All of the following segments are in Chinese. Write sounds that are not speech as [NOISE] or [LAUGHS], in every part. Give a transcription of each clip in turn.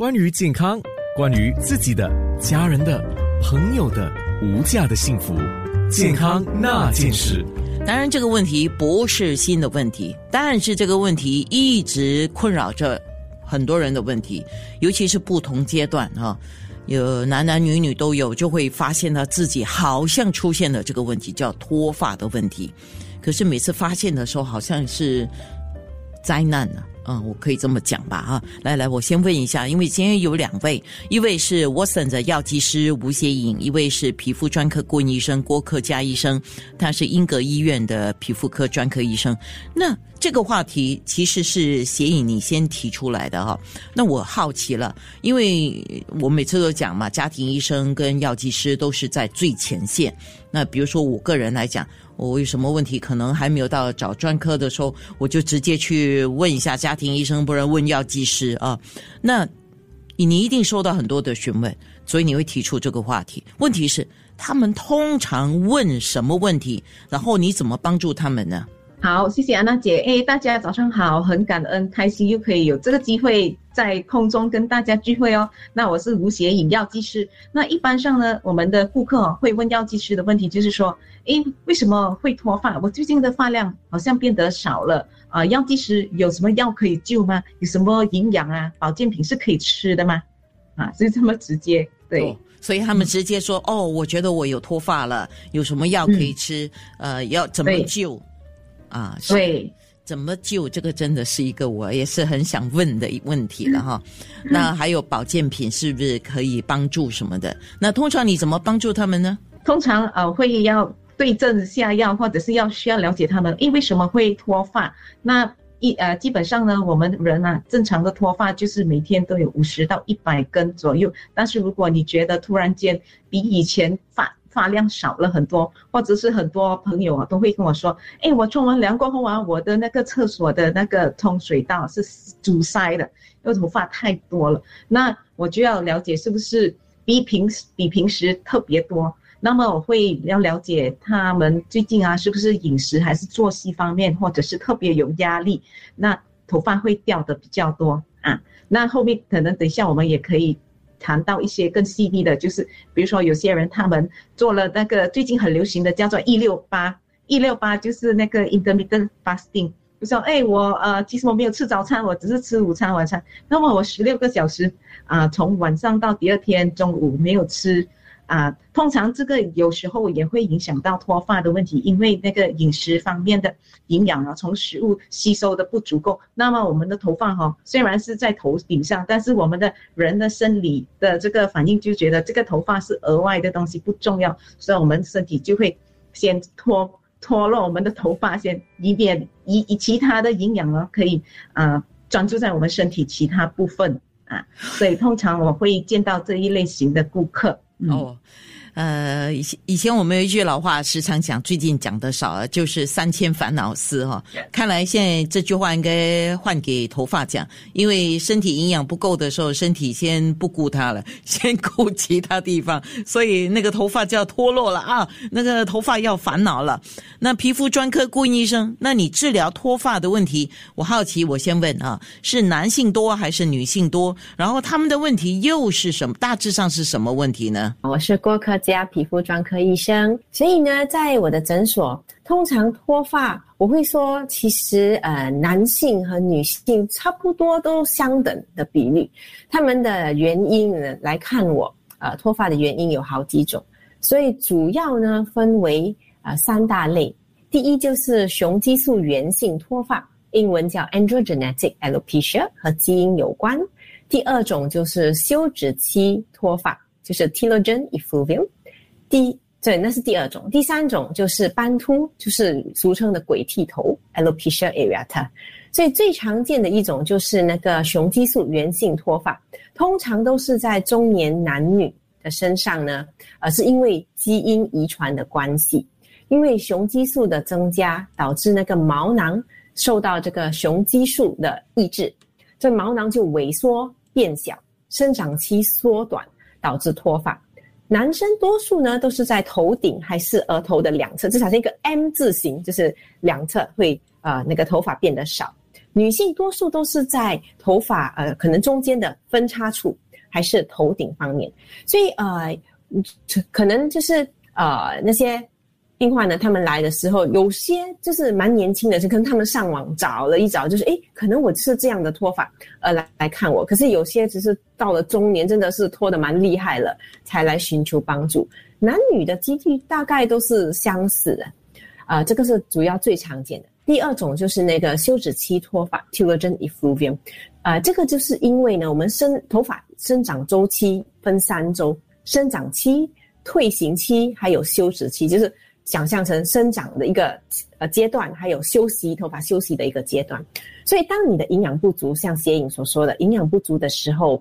关于健康，关于自己的、家人的、朋友的无价的幸福，健康那件事。当然，这个问题不是新的问题，但是这个问题一直困扰着很多人的问题，尤其是不同阶段哈，有男男女女都有，就会发现他自己好像出现了这个问题，叫脱发的问题。可是每次发现的时候，好像是灾难呢。嗯，我可以这么讲吧，哈，来来，我先问一下，因为今天有两位，一位是 Watson 的药剂师吴协颖，一位是皮肤专科顾问医生郭克佳医生，他是英格医院的皮肤科专科医生。那这个话题其实是协颖你先提出来的哈，那我好奇了，因为我每次都讲嘛，家庭医生跟药剂师都是在最前线。那比如说我个人来讲。我有什么问题，可能还没有到找专科的时候，我就直接去问一下家家庭医生，不然问药剂师啊。那你一定收到很多的询问，所以你会提出这个话题。问题是，他们通常问什么问题？然后你怎么帮助他们呢？好，谢谢安娜姐。哎，大家早上好，很感恩，开心又可以有这个机会在空中跟大家聚会哦。那我是吴邪饮药技师。那一般上呢，我们的顾客会问药剂师的问题，就是说，哎，为什么会脱发？我最近的发量好像变得少了啊。药剂师有什么药可以救吗？有什么营养啊、保健品是可以吃的吗？啊，是这么直接。对，所以他们直接说，哦，我觉得我有脱发了，有什么药可以吃？呃，要怎么救？啊，对，怎么救这个真的是一个我也是很想问的问题了哈。那还有保健品是不是可以帮助什么的？那通常你怎么帮助他们呢？通常呃会要对症下药，或者是要需要了解他们，因为什么会脱发？那一呃基本上呢，我们人啊正常的脱发就是每天都有五十到一百根左右。但是如果你觉得突然间比以前发发量少了很多，或者是很多朋友啊都会跟我说，哎，我冲完凉过后啊，我的那个厕所的那个冲水道是阻塞的，因为头发太多了。那我就要了解是不是比平时比平时特别多。那么我会要了解他们最近啊是不是饮食还是作息方面，或者是特别有压力，那头发会掉的比较多啊。那后面可能等一下我们也可以。谈到一些更细腻的，就是比如说有些人他们做了那个最近很流行的叫做一六八，一六八就是那个 intermittent fasting，就说哎我呃其实我没有吃早餐，我只是吃午餐晚餐，那么我十六个小时啊从晚上到第二天中午没有吃。啊，通常这个有时候也会影响到脱发的问题，因为那个饮食方面的营养啊，从食物吸收的不足够。那么我们的头发哈，虽然是在头顶上，但是我们的人的生理的这个反应就觉得这个头发是额外的东西，不重要，所以我们身体就会先脱脱落我们的头发，先以免以以其他的营养呢可以啊专注在我们身体其他部分啊。所以通常我会见到这一类型的顾客。哦。呃，以前以前我们有一句老话，时常讲，最近讲的少了，就是“三千烦恼丝”哈。看来现在这句话应该换给头发讲，因为身体营养不够的时候，身体先不顾它了，[LAUGHS] 先顾其他地方，所以那个头发就要脱落了啊，那个头发要烦恼了。那皮肤专科顾问医生，那你治疗脱发的问题，我好奇，我先问啊，是男性多还是女性多？然后他们的问题又是什么？大致上是什么问题呢？我是郭科。家皮肤专科医生，所以呢，在我的诊所，通常脱发，我会说，其实呃，男性和女性差不多都相等的比例。他们的原因呢，来看我，呃，脱发的原因有好几种，所以主要呢分为呃三大类。第一就是雄激素源性脱发，英文叫 androgenetic alopecia，和基因有关。第二种就是休止期脱发。就是 telogen effluvium，第对，那是第二种。第三种就是斑秃，就是俗称的鬼剃头 alopecia areata。所以最常见的一种就是那个雄激素源性脱发，通常都是在中年男女的身上呢，而是因为基因遗传的关系，因为雄激素的增加导致那个毛囊受到这个雄激素的抑制，这毛囊就萎缩变小，生长期缩短。导致脱发，男生多数呢都是在头顶还是额头的两侧，至少是一个 M 字形，就是两侧会啊那个头发变得少。女性多数都是在头发呃可能中间的分叉处，还是头顶方面，所以呃可能就是呃那些。另外呢，他们来的时候，有些就是蛮年轻的，就跟他们上网找了一找，就是诶，可能我是这样的脱发，呃，来来看我。可是有些只是到了中年，真的是脱的蛮厉害了，才来寻求帮助。男女的机率大概都是相似的，啊，这个是主要最常见的。第二种就是那个休止期脱发 （telogen effluvium），啊，这个就是因为呢，我们生头发生长周期分三周：生长期、退行期，还有休止期，就是。想象成生长的一个呃阶段，还有休息头发休息的一个阶段。所以，当你的营养不足，像谢颖所说的营养不足的时候，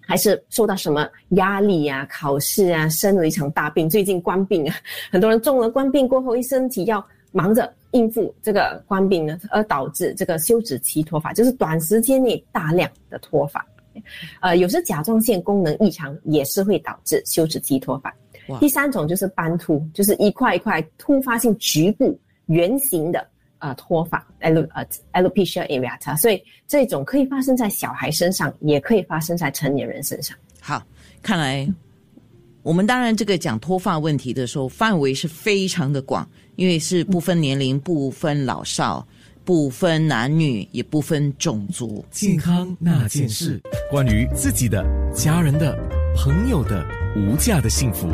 还是受到什么压力呀、考试啊，生了一场大病，最近官病啊，[LAUGHS] 很多人中了官病过后，一身体要忙着应付这个官病呢，而导致这个休止期脱发，就是短时间内大量的脱发。呃，有时甲状腺功能异常也是会导致休止期脱发。第三种就是斑秃，就是一块一块突发性局部圆形的呃脱发，alo 呃 alopecia areata，所以这种可以发生在小孩身上，也可以发生在成年人身上。好，看来我们当然这个讲脱发问题的时候，范围是非常的广，因为是不分年龄、不分老少、不分男女，也不分种族。健康那件事，关于自己的、家人的、朋友的无价的幸福。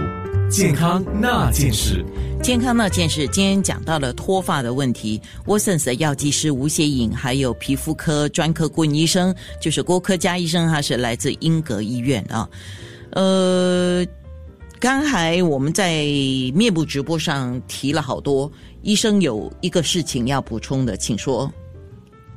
健康那件事，健康那件事，今天讲到了脱发的问题。沃森斯的药剂师吴协颖，还有皮肤科专科顾问医生，就是郭科佳医生，他是来自英格医院啊。呃，刚才我们在面部直播上提了好多，医生有一个事情要补充的，请说。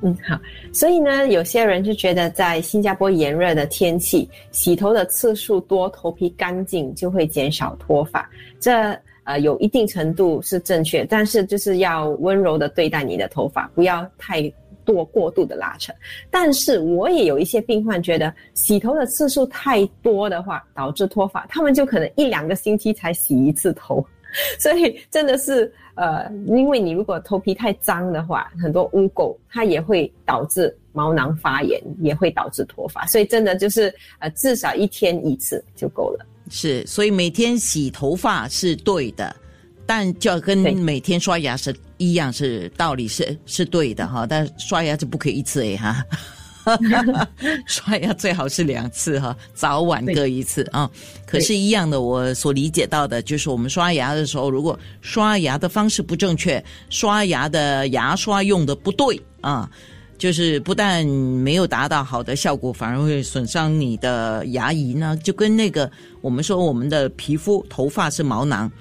嗯，好。所以呢，有些人就觉得在新加坡炎热的天气，洗头的次数多，头皮干净就会减少脱发。这呃有一定程度是正确，但是就是要温柔的对待你的头发，不要太多过度的拉扯。但是我也有一些病患觉得洗头的次数太多的话，导致脱发，他们就可能一两个星期才洗一次头。[LAUGHS] 所以真的是，呃，因为你如果头皮太脏的话，很多污垢，它也会导致毛囊发炎，也会导致脱发。所以真的就是，呃，至少一天一次就够了。是，所以每天洗头发是对的，但就要跟每天刷牙是一样，是道理是是对的哈。但刷牙就不可以一次哎哈。[LAUGHS] 刷牙最好是两次哈，早晚各一次啊。可是，一样的，我所理解到的就是，我们刷牙的时候，如果刷牙的方式不正确，刷牙的牙刷用的不对啊，就是不但没有达到好的效果，反而会损伤你的牙龈呢。就跟那个我们说，我们的皮肤、头发是毛囊，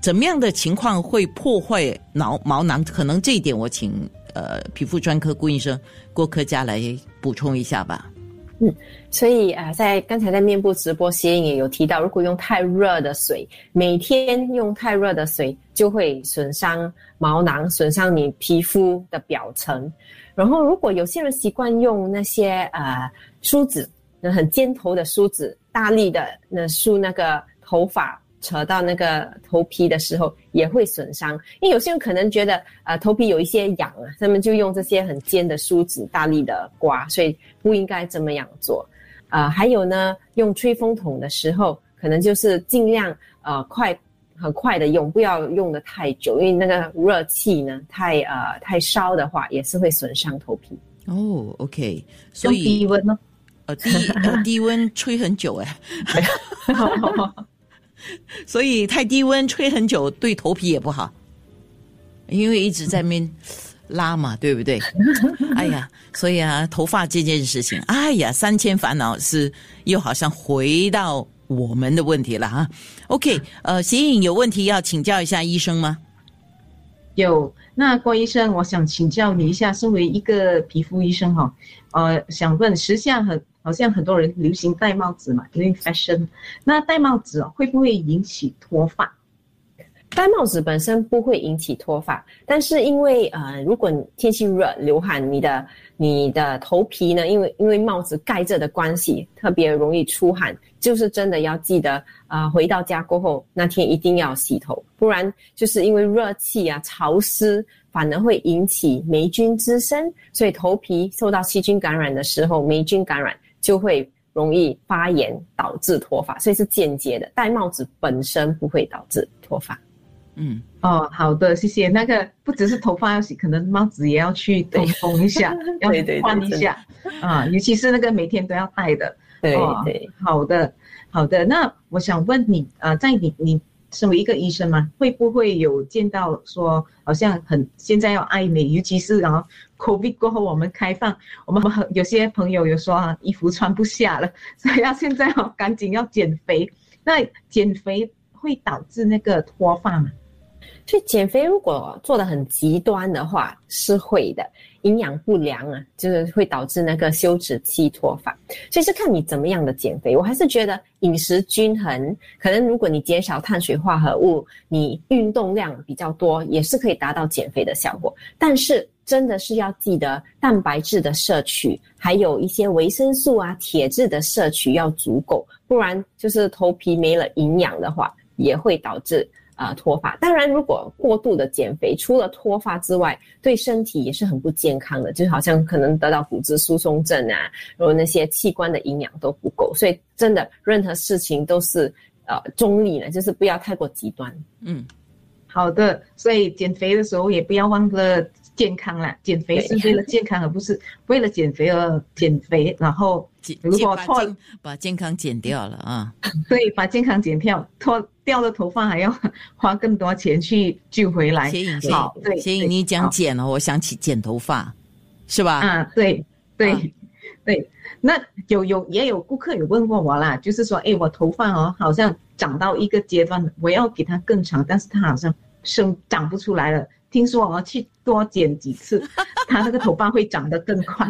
怎么样的情况会破坏脑毛囊？可能这一点，我请。呃，皮肤专科顾医生郭科佳来补充一下吧。嗯，所以啊，在刚才在面部直播时也有提到，如果用太热的水，每天用太热的水，就会损伤毛囊，损伤你皮肤的表层。然后，如果有些人习惯用那些呃梳子，那很尖头的梳子，大力的那梳那个头发。扯到那个头皮的时候也会损伤，因为有些人可能觉得呃头皮有一些痒啊，他们就用这些很尖的梳子大力的刮，所以不应该这么样做。啊，还有呢，用吹风筒的时候，可能就是尽量呃快很快的用，不要用的太久，因为那个热气呢太呃太烧的话，也是会损伤头皮。哦，OK，所以低温呢？呃低低温吹很久哎。[LAUGHS] [LAUGHS] [LAUGHS] [LAUGHS] 所以太低温吹很久对头皮也不好，因为一直在面拉嘛，对不对？[LAUGHS] 哎呀，所以啊，头发这件事情，哎呀，三千烦恼是又好像回到我们的问题了哈。OK，呃，显影有问题要请教一下医生吗？有，那郭医生，我想请教你一下，身为一个皮肤医生哈，呃，想问时下很。好像很多人流行戴帽子嘛，因为 fashion。那戴帽子会不会引起脱发？戴帽子本身不会引起脱发，但是因为呃，如果天气热流汗，你的你的头皮呢，因为因为帽子盖着的关系，特别容易出汗，就是真的要记得啊、回到家过后那天一定要洗头，不然就是因为热气啊潮湿，反而会引起霉菌滋生，所以头皮受到细菌感染的时候，霉菌感染就会容易发炎，导致脱发，所以是间接的。戴帽子本身不会导致脱发。嗯，哦，好的，谢谢。那个不只是头发要洗，可能帽子也要去通风一下，[LAUGHS] 要换一下啊，尤其是那个每天都要戴的。对哦对，好的，好的。那我想问你，呃，在你你身为一个医生嘛，会不会有见到说，好像很现在要爱美，尤其是然后 COVID 过后我们开放，我们很有些朋友有说啊，衣服穿不下了，所以要现在哦赶紧要减肥。那减肥会导致那个脱发吗？所以减肥如果做的很极端的话，是会的。营养不良啊，就是会导致那个休止期脱发。所以是看你怎么样的减肥。我还是觉得饮食均衡，可能如果你减少碳水化合物，你运动量比较多，也是可以达到减肥的效果。但是真的是要记得蛋白质的摄取，还有一些维生素啊、铁质的摄取要足够，不然就是头皮没了营养的话，也会导致。啊，脱发。当然，如果过度的减肥，除了脱发之外，对身体也是很不健康的，就好像可能得到骨质疏松症啊，然后那些器官的营养都不够。所以，真的任何事情都是呃中立的，就是不要太过极端。嗯，好的，所以减肥的时候也不要忘了健康啦。减肥是为了健康，而不是为了减肥而减肥。然后减如果错把健康减掉了啊，[LAUGHS] 对，把健康减掉，脱掉了头发还要花更多钱去救回来。谢颖，谢好，对，颖，谢颖，你讲好剪了，我想起剪头发，是吧？啊，对对、啊 [LAUGHS] 对。那有有也有顾客有问过我啦，就是说，哎，我头发哦好像长到一个阶段，我要给它更长，但是它好像生长不出来了。听说我要去多剪几次，[LAUGHS] 它那个头发会长得更快。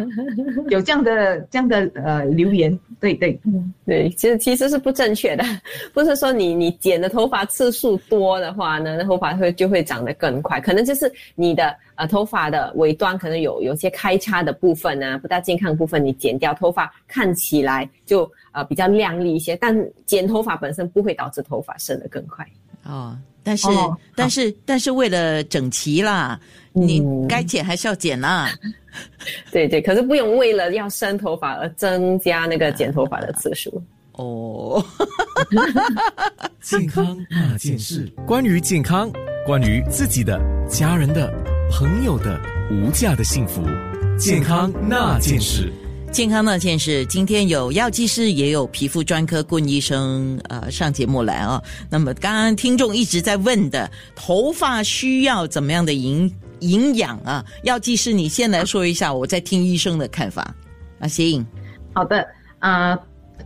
有这样的这样的呃留言，对对，对，其实其实是不正确的，[LAUGHS] 不是说你你剪的头发次数多的话呢，那头发会就会长得更快，可能就是你的呃头发的尾端可能有有些开叉的部分啊，不大健康的部分你剪掉，头发看起来就呃比较亮丽一些，但剪头发本身不会导致头发生得更快。哦，但是、哦但是但是为了整齐啦，你嗯该剪还是要剪啦。[LAUGHS] 对对，可是不用为了要生头发而增加那个剪头发的次数。哦，[LAUGHS] 健康那件事，关于健康，关于自己的、家人的、朋友的无价的幸福，健康那件事。健康那件事，今天有药剂师，也有皮肤专科顾问医生，呃，上节目来啊。那么刚刚听众一直在问的，头发需要怎么样的营营养啊？药剂师，你先来说一下，我再听医生的看法。啊，谢颖，好的啊、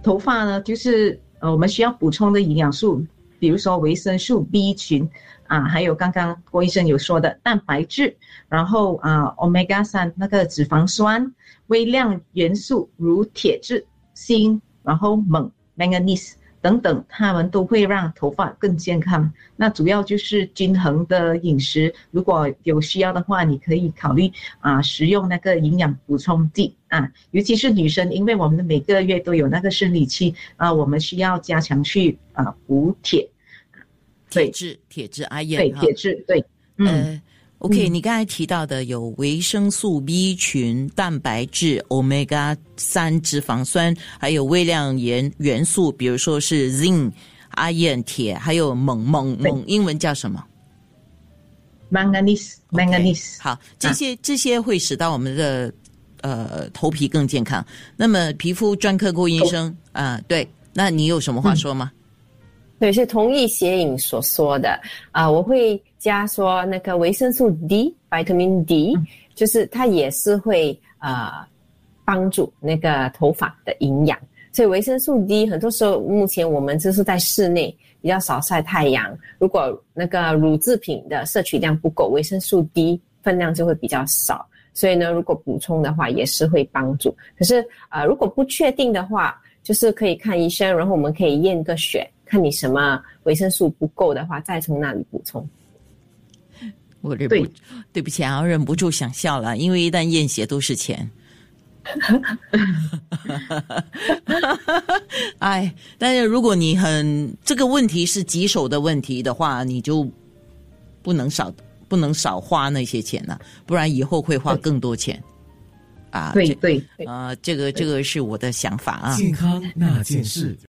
头发呢就是呃我们需要补充的营养素，比如说维生素 B 群啊，还有刚刚郭医生有说的蛋白质，然后啊 omega 三那个脂肪酸，微量元素如铁质、锌，然后锰 manganese 等等，它们都会让头发更健康。那主要就是均衡的饮食，如果有需要的话，你可以考虑啊食用那个营养补充剂啊，尤其是女生，因为我们的每个月都有那个生理期啊，我们需要加强去啊补铁，铁质，铁质阿对燕对铁质，对，嗯。呃，OK，、你刚才提到的有维生素 B 群、蛋白质、omega 三脂肪酸，还有微量元元素，比如说是 zinc、iron、铁，还有锰锰锰，英文叫什么？manganese manganese 好，这些、这些会使到我们的呃头皮更健康。那么皮肤专科顾问医生啊、对，那你有什么话说吗？对，是同意写影所说的啊、我会加说那个维生素 D，vitamin D，、就是它也是会呃帮助那个头发的营养。所以维生素 D 很多时候，目前我们就是在室内比较少晒太阳，如果那个乳制品的摄取量不够，维生素 D 分量就会比较少。所以呢，如果补充的话，也是会帮助。可是呃，如果不确定的话，就是可以看医生，然后我们可以验个血，看你什么维生素不够的话，再从那里补充。我忍不对对不起啊，我忍不住想笑了，因为一旦验血都是钱。[LAUGHS] 哎，但是如果你很这个问题是棘手的问题的话，你就不能少不能少花那些钱了，不然以后会花更多钱。啊，对对。啊，这个这个是我的想法啊。健康那件事。